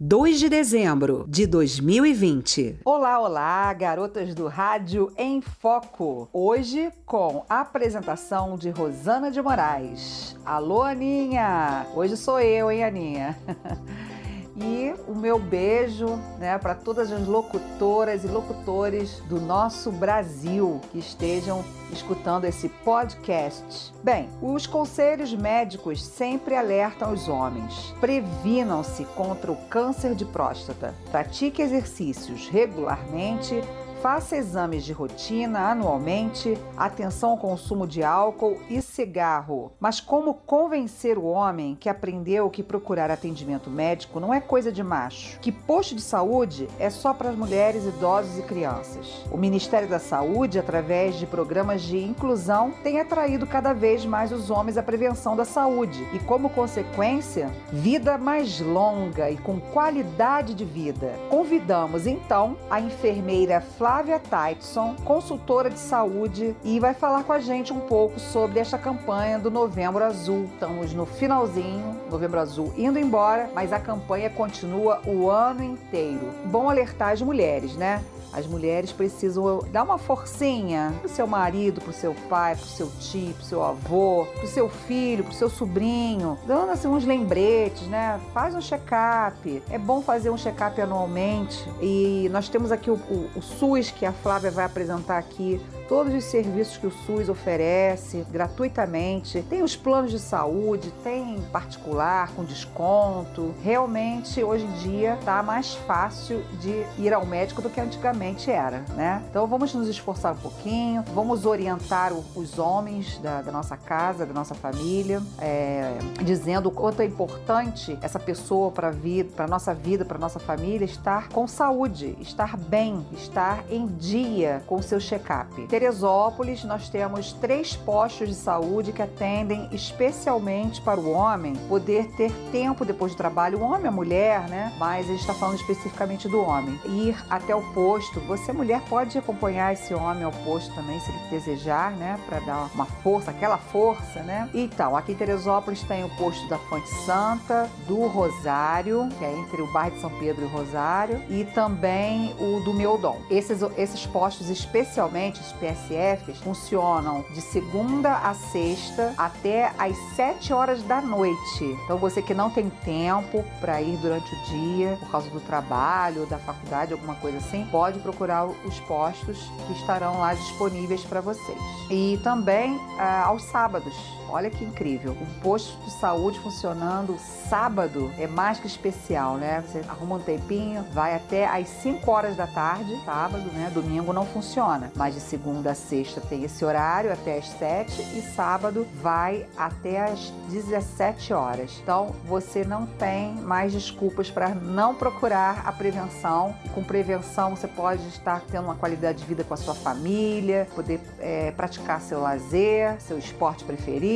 2 de dezembro de 2020. Olá, olá, garotas do Rádio em Foco. Hoje com a apresentação de Rosana de Moraes. Alô, Aninha! Hoje sou eu, hein, Aninha? e o meu beijo né, para todas as locutoras e locutores do nosso Brasil que estejam escutando esse podcast. Bem, os conselhos médicos sempre alertam os homens: previnam-se contra o câncer de próstata, pratique exercícios regularmente Faça exames de rotina anualmente, atenção ao consumo de álcool e cigarro. Mas como convencer o homem que aprendeu que procurar atendimento médico não é coisa de macho? Que posto de saúde é só para as mulheres, idosos e crianças? O Ministério da Saúde, através de programas de inclusão, tem atraído cada vez mais os homens à prevenção da saúde e, como consequência, vida mais longa e com qualidade de vida. Convidamos então a enfermeira Flávia Tyson, consultora de saúde, e vai falar com a gente um pouco sobre esta campanha do Novembro Azul. Estamos no finalzinho, Novembro Azul indo embora, mas a campanha continua o ano inteiro. Bom alertar as mulheres, né? As mulheres precisam dar uma forcinha pro seu marido, pro seu pai, pro seu tio, pro seu avô, pro seu filho, pro seu sobrinho, dando assim uns lembretes, né? Faz um check-up. É bom fazer um check-up anualmente. E nós temos aqui o, o, o SUS que a Flávia vai apresentar aqui todos os serviços que o SUS oferece gratuitamente. Tem os planos de saúde, tem particular com desconto. Realmente, hoje em dia, está mais fácil de ir ao médico do que antigamente era, né? Então, vamos nos esforçar um pouquinho, vamos orientar os homens da, da nossa casa, da nossa família, é, dizendo o quanto é importante essa pessoa para vida, para nossa vida, para nossa família estar com saúde, estar bem, estar em dia com seu check-up. Teresópolis, nós temos três postos de saúde que atendem especialmente para o homem poder ter tempo depois do trabalho, o homem a mulher, né? Mas a gente está falando especificamente do homem. Ir até o posto. Você, mulher, pode acompanhar esse homem ao posto também, se ele desejar, né? Para dar uma força, aquela força, né? Então, aqui em Teresópolis tem o posto da Fonte Santa, do Rosário, que é entre o bairro de São Pedro e o Rosário, e também o do Meudon. Esses, esses postos, especialmente, PSFs funcionam de segunda a sexta até às 7 horas da noite. Então você que não tem tempo para ir durante o dia por causa do trabalho da faculdade, alguma coisa assim, pode procurar os postos que estarão lá disponíveis para vocês. E também ah, aos sábados Olha que incrível. Um posto de saúde funcionando sábado é mais que especial, né? Você arruma um tempinho, vai até às 5 horas da tarde, sábado, né? Domingo não funciona. Mas de segunda a sexta tem esse horário até às 7 e sábado vai até às 17 horas. Então você não tem mais desculpas para não procurar a prevenção. Com prevenção você pode estar tendo uma qualidade de vida com a sua família, poder é, praticar seu lazer, seu esporte preferido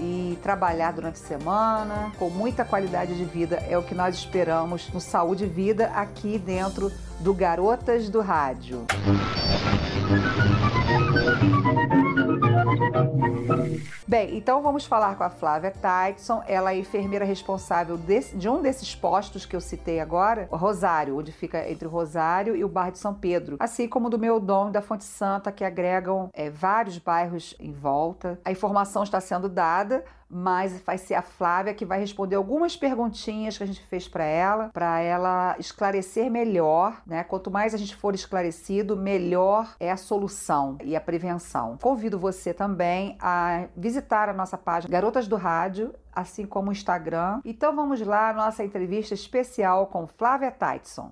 e trabalhar durante a semana com muita qualidade de vida é o que nós esperamos no Saúde e Vida aqui dentro do Garotas do Rádio. Bem, então vamos falar com a Flávia Tyson. Ela é enfermeira responsável desse, de um desses postos que eu citei agora, Rosário, onde fica entre o Rosário e o bairro de São Pedro, assim como do Meu Dom e da Fonte Santa, que agregam é, vários bairros em volta. A informação está sendo dada, mas vai ser a Flávia que vai responder algumas perguntinhas que a gente fez para ela, para ela esclarecer melhor, né? Quanto mais a gente for esclarecido, melhor é a solução e a prevenção. Convido você também a visitar a nossa página Garotas do Rádio assim como o Instagram. Então vamos lá, nossa entrevista especial com Flávia Tyson.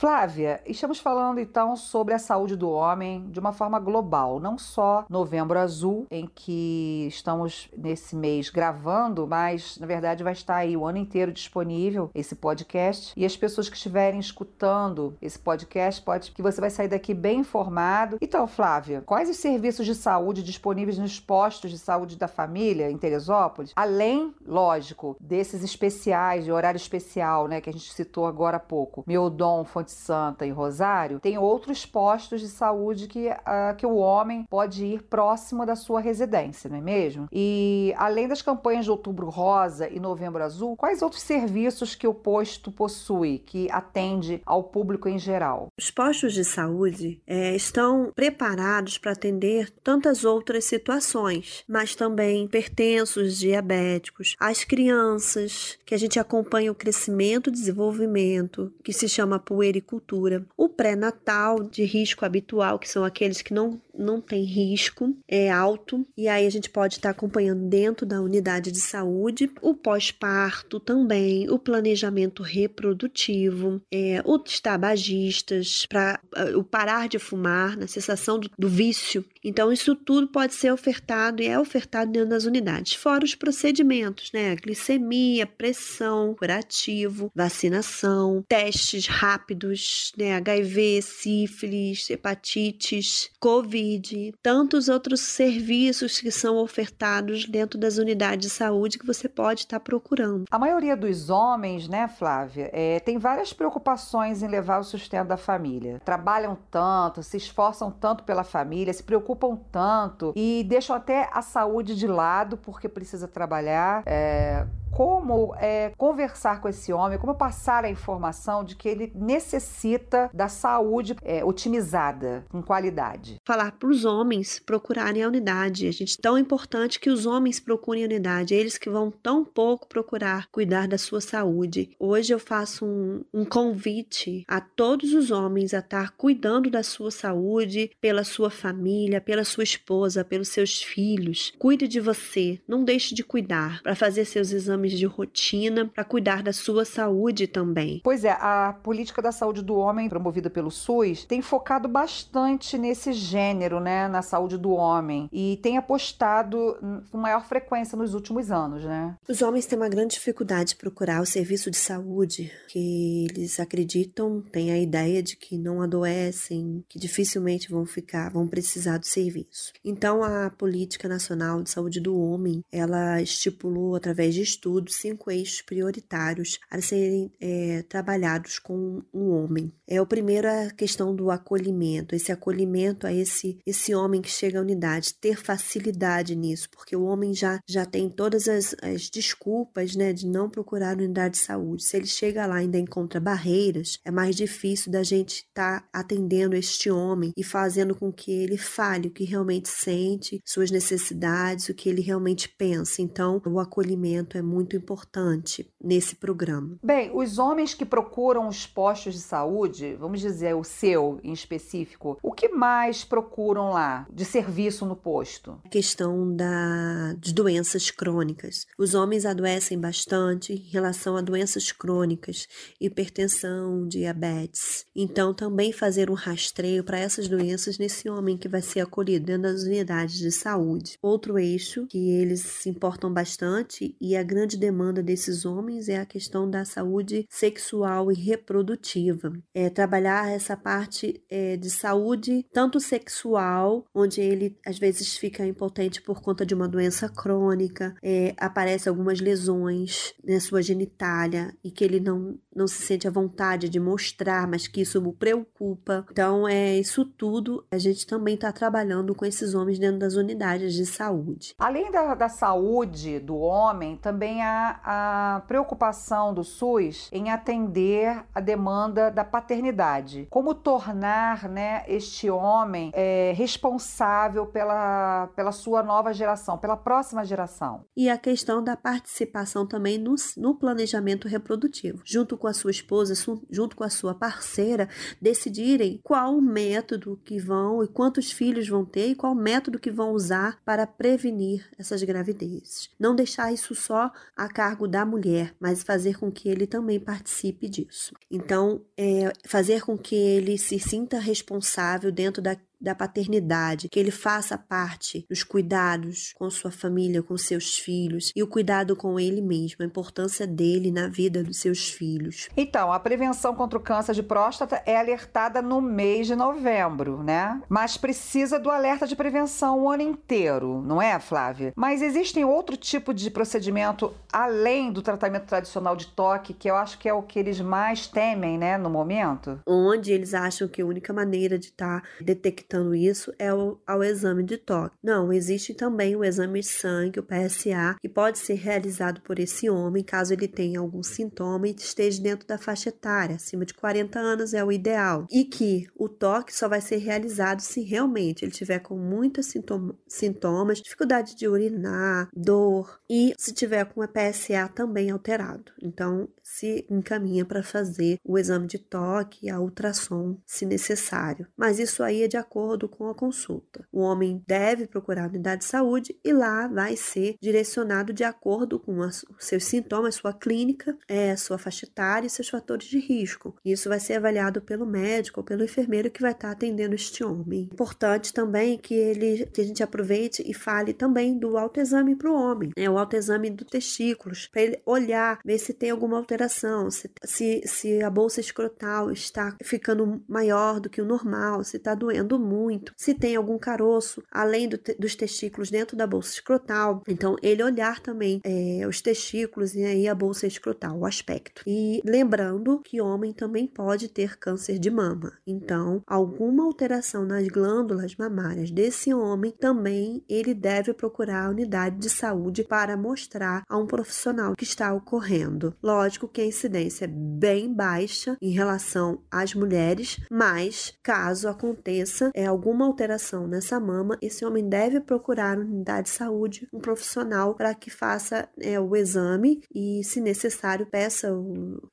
Flávia, estamos falando então sobre a saúde do homem de uma forma global, não só Novembro Azul, em que estamos nesse mês gravando, mas na verdade vai estar aí o ano inteiro disponível esse podcast. E as pessoas que estiverem escutando esse podcast pode que você vai sair daqui bem informado. Então, Flávia, quais os serviços de saúde disponíveis nos postos de saúde da família em Teresópolis, além, lógico, desses especiais de horário especial, né, que a gente citou agora há pouco, Meodon, Fonte Santa e Rosário, tem outros postos de saúde que, uh, que o homem pode ir próximo da sua residência, não é mesmo? E além das campanhas de Outubro Rosa e Novembro Azul, quais outros serviços que o posto possui que atende ao público em geral? Os postos de saúde é, estão preparados para atender tantas outras situações, mas também hipertensos, diabéticos, as crianças, que a gente acompanha o crescimento e desenvolvimento, que se chama puericultura, o pré-natal de risco habitual, que são aqueles que não não tem risco, é alto, e aí a gente pode estar acompanhando dentro da unidade de saúde o pós-parto também, o planejamento reprodutivo, é, os tabagistas, para o parar de fumar, na cessação do, do vício. Então, isso tudo pode ser ofertado e é ofertado dentro das unidades, fora os procedimentos, né? Glicemia, pressão, curativo, vacinação, testes rápidos, né? HIV, sífilis, hepatites, Covid tantos outros serviços que são ofertados dentro das unidades de saúde que você pode estar procurando. A maioria dos homens, né, Flávia, é, tem várias preocupações em levar o sustento da família. Trabalham tanto, se esforçam tanto pela família, se preocupam tanto e deixam até a saúde de lado porque precisa trabalhar. É, como é, conversar com esse homem, como passar a informação de que ele necessita da saúde é, otimizada, com qualidade. Falar para os homens procurarem a unidade. A gente tão importante que os homens procurem a unidade, eles que vão tão pouco procurar cuidar da sua saúde. Hoje eu faço um, um convite a todos os homens a estar cuidando da sua saúde, pela sua família, pela sua esposa, pelos seus filhos. Cuide de você, não deixe de cuidar para fazer seus exames exames de rotina para cuidar da sua saúde também. Pois é, a política da saúde do homem promovida pelo SUS tem focado bastante nesse gênero, né, na saúde do homem e tem apostado com maior frequência nos últimos anos, né? Os homens têm uma grande dificuldade de procurar o serviço de saúde, que eles acreditam, têm a ideia de que não adoecem, que dificilmente vão ficar, vão precisar do serviço. Então a política nacional de saúde do homem, ela estipulou através de estudos estudo cinco eixos prioritários a serem é, trabalhados com um homem. É o primeiro a questão do acolhimento, esse acolhimento a esse esse homem que chega à unidade, ter facilidade nisso, porque o homem já já tem todas as, as desculpas, né, de não procurar unidade de saúde. Se ele chega lá e ainda encontra barreiras, é mais difícil da gente estar tá atendendo este homem e fazendo com que ele fale o que realmente sente, suas necessidades, o que ele realmente pensa. Então, o acolhimento é muito muito importante nesse programa. Bem, os homens que procuram os postos de saúde, vamos dizer o seu em específico, o que mais procuram lá de serviço no posto? A questão da, de doenças crônicas. Os homens adoecem bastante em relação a doenças crônicas, hipertensão, diabetes. Então, também fazer um rastreio para essas doenças nesse homem que vai ser acolhido dentro das unidades de saúde. Outro eixo que eles se importam bastante e a grande grande demanda desses homens é a questão da saúde sexual e reprodutiva. É trabalhar essa parte é, de saúde, tanto sexual, onde ele às vezes fica impotente por conta de uma doença crônica, é, aparece algumas lesões na sua genitália e que ele não, não se sente à vontade de mostrar, mas que isso o preocupa. Então, é isso tudo. A gente também está trabalhando com esses homens dentro das unidades de saúde. Além da, da saúde do homem, também a, a preocupação do SUS em atender a demanda da paternidade. Como tornar né, este homem é, responsável pela, pela sua nova geração, pela próxima geração. E a questão da participação também no, no planejamento reprodutivo, junto com a sua esposa, junto com a sua parceira, decidirem qual método que vão e quantos filhos vão ter e qual método que vão usar para prevenir essas gravidezes. Não deixar isso só a cargo da mulher, mas fazer com que ele também participe disso. Então, é, fazer com que ele se sinta responsável dentro da, da paternidade, que ele faça parte dos cuidados com sua família, com seus filhos e o cuidado com ele mesmo, a importância dele na vida dos seus filhos. Então, a prevenção contra o câncer de próstata é alertada no mês de novembro, né? Mas precisa do alerta de prevenção o ano inteiro, não é, Flávia? Mas existem outro tipo de procedimento além do tratamento tradicional de toque, que eu acho que é o que eles mais temem, né, no momento? Onde eles acham que a única maneira de estar tá detectando isso é o, ao exame de toque. Não, existe também o exame de sangue, o PSA, que pode ser realizado por esse homem caso ele tenha algum sintoma e esteja dentro da faixa etária, acima de 40 anos é o ideal. E que o toque só vai ser realizado se realmente ele tiver com muitos sintoma, sintomas, dificuldade de urinar, dor e se tiver com a PSA também alterado. Então, se encaminha para fazer o exame de toque a ultrassom, se necessário. Mas isso aí é de acordo com a consulta. O homem deve procurar a unidade de saúde e lá vai ser direcionado de acordo com os seus sintomas, sua clínica, é, sua faixa etária e seus fatores de risco. Isso vai ser avaliado pelo médico ou pelo enfermeiro que vai estar atendendo este homem. Importante também que ele que a gente aproveite e fale também do autoexame para o homem, né? o autoexame do testículos, para ele olhar, ver se tem alguma alteração alteração, se, se, se a bolsa escrotal está ficando maior do que o normal, se está doendo muito, se tem algum caroço além do, dos testículos dentro da bolsa escrotal. Então, ele olhar também é, os testículos e aí a bolsa escrotal, o aspecto. E lembrando que homem também pode ter câncer de mama. Então, alguma alteração nas glândulas mamárias desse homem também ele deve procurar a unidade de saúde para mostrar a um profissional que está ocorrendo. Lógico que a incidência é bem baixa em relação às mulheres, mas caso aconteça é, alguma alteração nessa mama, esse homem deve procurar unidade de saúde, um profissional para que faça é, o exame e, se necessário, peça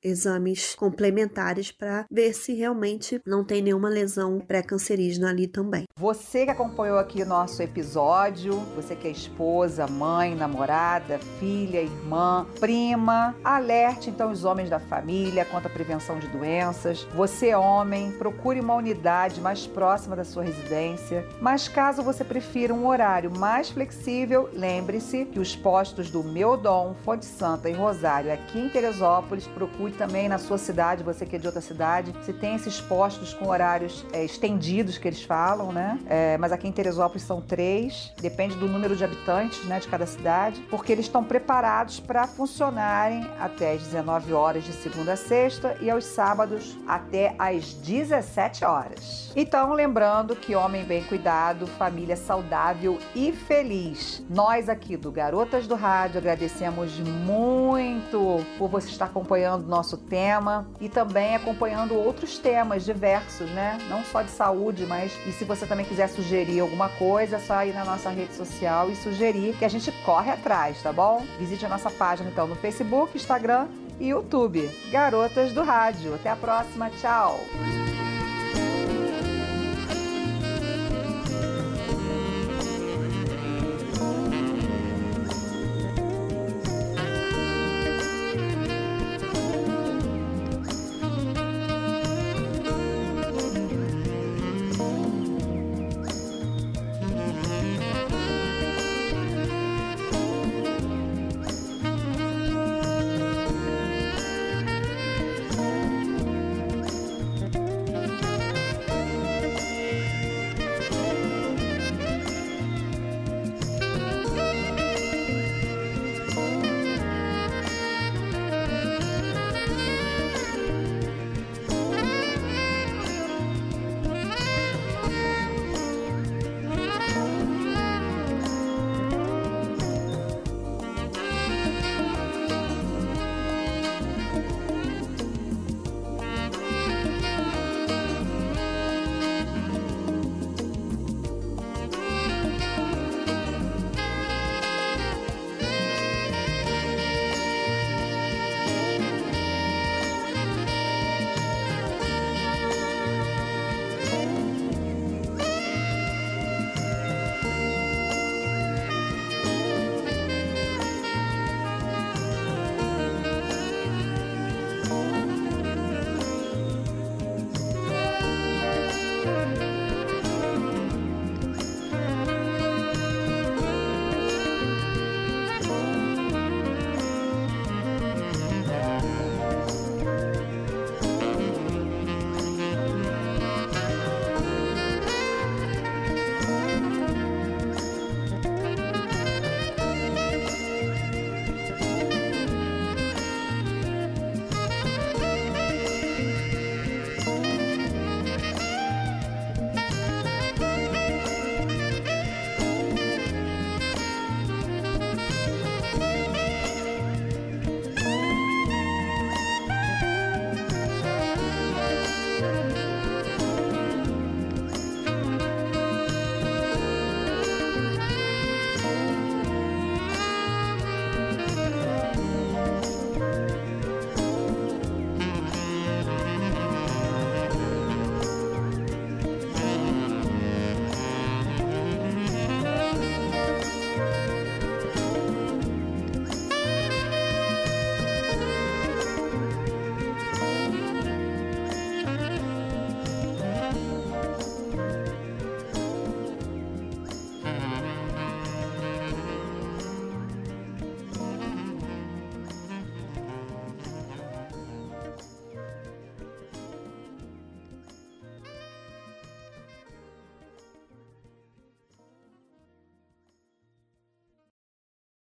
exames complementares para ver se realmente não tem nenhuma lesão pré-cancerígena ali também. Você que acompanhou aqui o nosso episódio, você que é esposa, mãe, namorada, filha, irmã, prima, alerte então os homens da família quanto à prevenção de doenças. Você, homem, procure uma unidade mais próxima da sua residência. Mas caso você prefira um horário mais flexível, lembre-se que os postos do Meu Dom, Fonte Santa e Rosário aqui em Teresópolis, procure também na sua cidade, você que é de outra cidade, se tem esses postos com horários é, estendidos que eles falam, né? É, mas aqui em Teresópolis são três, depende do número de habitantes né, de cada cidade, porque eles estão preparados para funcionarem até as 19 19 horas de segunda a sexta e aos sábados até às 17 horas. Então, lembrando que homem bem cuidado, família saudável e feliz. Nós aqui do Garotas do Rádio agradecemos muito por você estar acompanhando nosso tema e também acompanhando outros temas diversos, né? Não só de saúde, mas e se você também quiser sugerir alguma coisa, é só ir na nossa rede social e sugerir que a gente corre atrás, tá bom? Visite a nossa página então no Facebook, Instagram e YouTube. Garotas do Rádio. Até a próxima. Tchau.